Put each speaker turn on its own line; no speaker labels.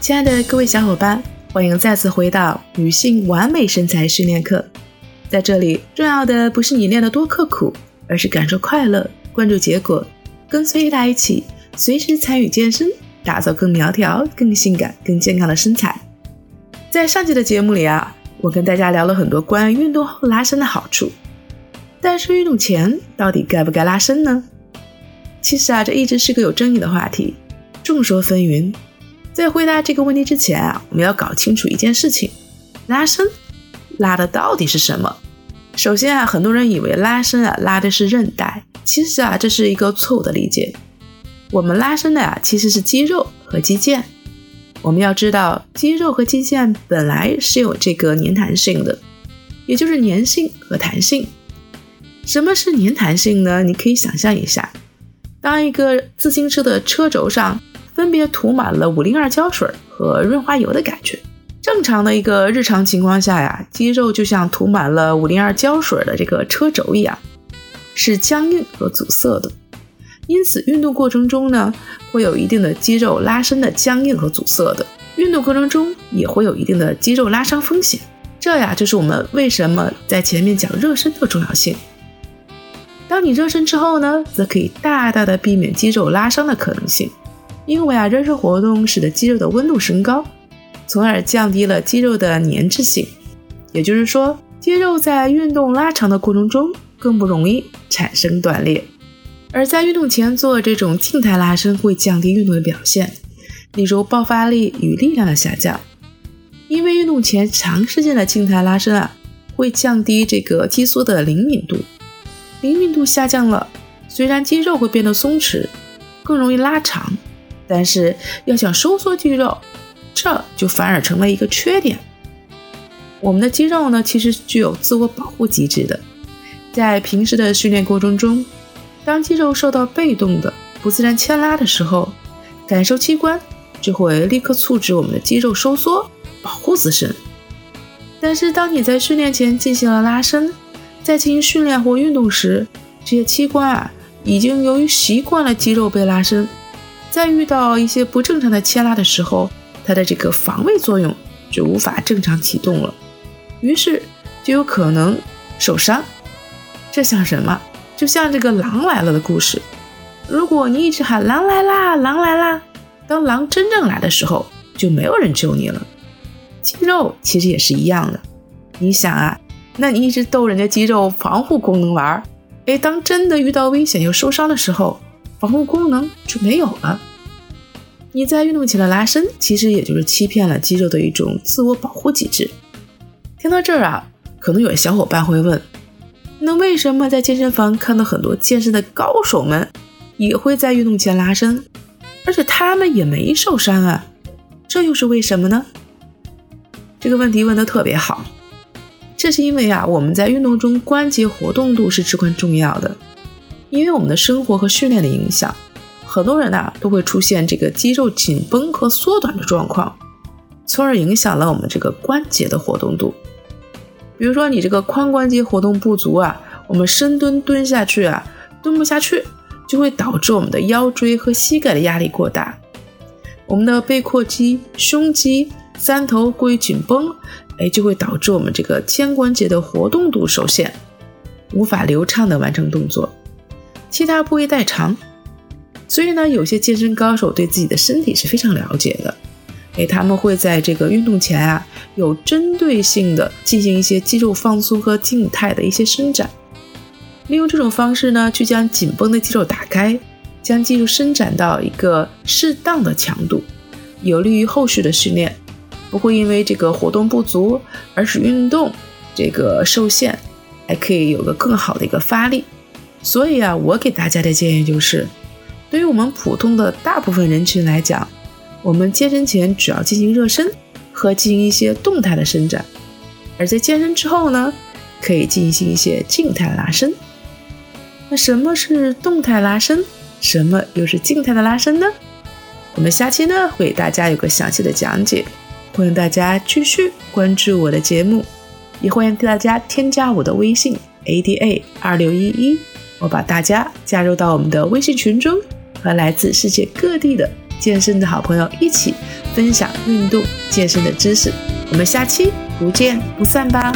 亲爱的各位小伙伴，欢迎再次回到女性完美身材训练课。在这里，重要的不是你练得多刻苦，而是感受快乐，关注结果，跟随一达一起，随时参与健身，打造更苗条、更性感、更健康的身材。在上期的节目里啊，我跟大家聊了很多关于运动后拉伸的好处，但是运动前到底该不该拉伸呢？其实啊，这一直是个有争议的话题，众说纷纭。在回答这个问题之前啊，我们要搞清楚一件事情：拉伸拉的到底是什么？首先啊，很多人以为拉伸啊拉的是韧带，其实啊这是一个错误的理解。我们拉伸的啊其实是肌肉和肌腱。我们要知道，肌肉和肌腱本来是有这个粘弹性的，也就是粘性和弹性。什么是粘弹性呢？你可以想象一下，当一个自行车的车轴上。分别涂满了五零二胶水和润滑油的感觉。正常的一个日常情况下呀，肌肉就像涂满了五零二胶水的这个车轴一样，是僵硬和阻塞的。因此，运动过程中呢，会有一定的肌肉拉伸的僵硬和阻塞的。运动过程中也会有一定的肌肉拉伤风险。这呀，就是我们为什么在前面讲热身的重要性。当你热身之后呢，则可以大大的避免肌肉拉伤的可能性。因为啊，热身活动使得肌肉的温度升高，从而降低了肌肉的粘滞性。也就是说，肌肉在运动拉长的过程中更不容易产生断裂。而在运动前做这种静态拉伸会降低运动的表现，例如爆发力与力量的下降。因为运动前长时间的静态拉伸啊，会降低这个肌梭的灵敏度，灵敏度下降了，虽然肌肉会变得松弛，更容易拉长。但是要想收缩肌肉，这就反而成了一个缺点。我们的肌肉呢，其实具有自我保护机制的。在平时的训练过程中，当肌肉受到被动的不自然牵拉的时候，感受器官就会立刻促使我们的肌肉收缩，保护自身。但是当你在训练前进行了拉伸，在进行训练或运动时，这些器官啊，已经由于习惯了肌肉被拉伸。在遇到一些不正常的牵拉的时候，它的这个防卫作用就无法正常启动了，于是就有可能受伤。这像什么？就像这个狼来了的故事。如果你一直喊狼来啦，狼来啦，当狼真正来的时候，就没有人救你了。肌肉其实也是一样的。你想啊，那你一直逗人家肌肉防护功能玩儿，哎，当真的遇到危险又受伤的时候。防护功能就没有了。你在运动前的拉伸，其实也就是欺骗了肌肉的一种自我保护机制。听到这儿啊，可能有小伙伴会问：那为什么在健身房看到很多健身的高手们也会在运动前拉伸，而且他们也没受伤啊？这又是为什么呢？这个问题问得特别好。这是因为啊，我们在运动中关节活动度是至关重要的。因为我们的生活和训练的影响，很多人呢都会出现这个肌肉紧绷和缩短的状况，从而影响了我们这个关节的活动度。比如说你这个髋关节活动不足啊，我们深蹲蹲下去啊，蹲不下去，就会导致我们的腰椎和膝盖的压力过大，我们的背阔肌、胸肌、三头过于紧绷，哎，就会导致我们这个肩关节的活动度受限，无法流畅的完成动作。其他部位代偿，所以呢，有些健身高手对自己的身体是非常了解的，哎，他们会在这个运动前啊，有针对性的进行一些肌肉放松和静态的一些伸展，利用这种方式呢，去将紧绷的肌肉打开，将肌肉伸展到一个适当的强度，有利于后续的训练，不会因为这个活动不足而使运动这个受限，还可以有个更好的一个发力。所以啊，我给大家的建议就是，对于我们普通的大部分人群来讲，我们健身前主要进行热身和进行一些动态的伸展，而在健身之后呢，可以进行一些静态拉伸。那什么是动态拉伸？什么又是静态的拉伸呢？我们下期呢会给大家有个详细的讲解，欢迎大家继续关注我的节目，也欢迎大家添加我的微信 ada 二六一一。我把大家加入到我们的微信群中，和来自世界各地的健身的好朋友一起分享运动健身的知识。我们下期不见不散吧。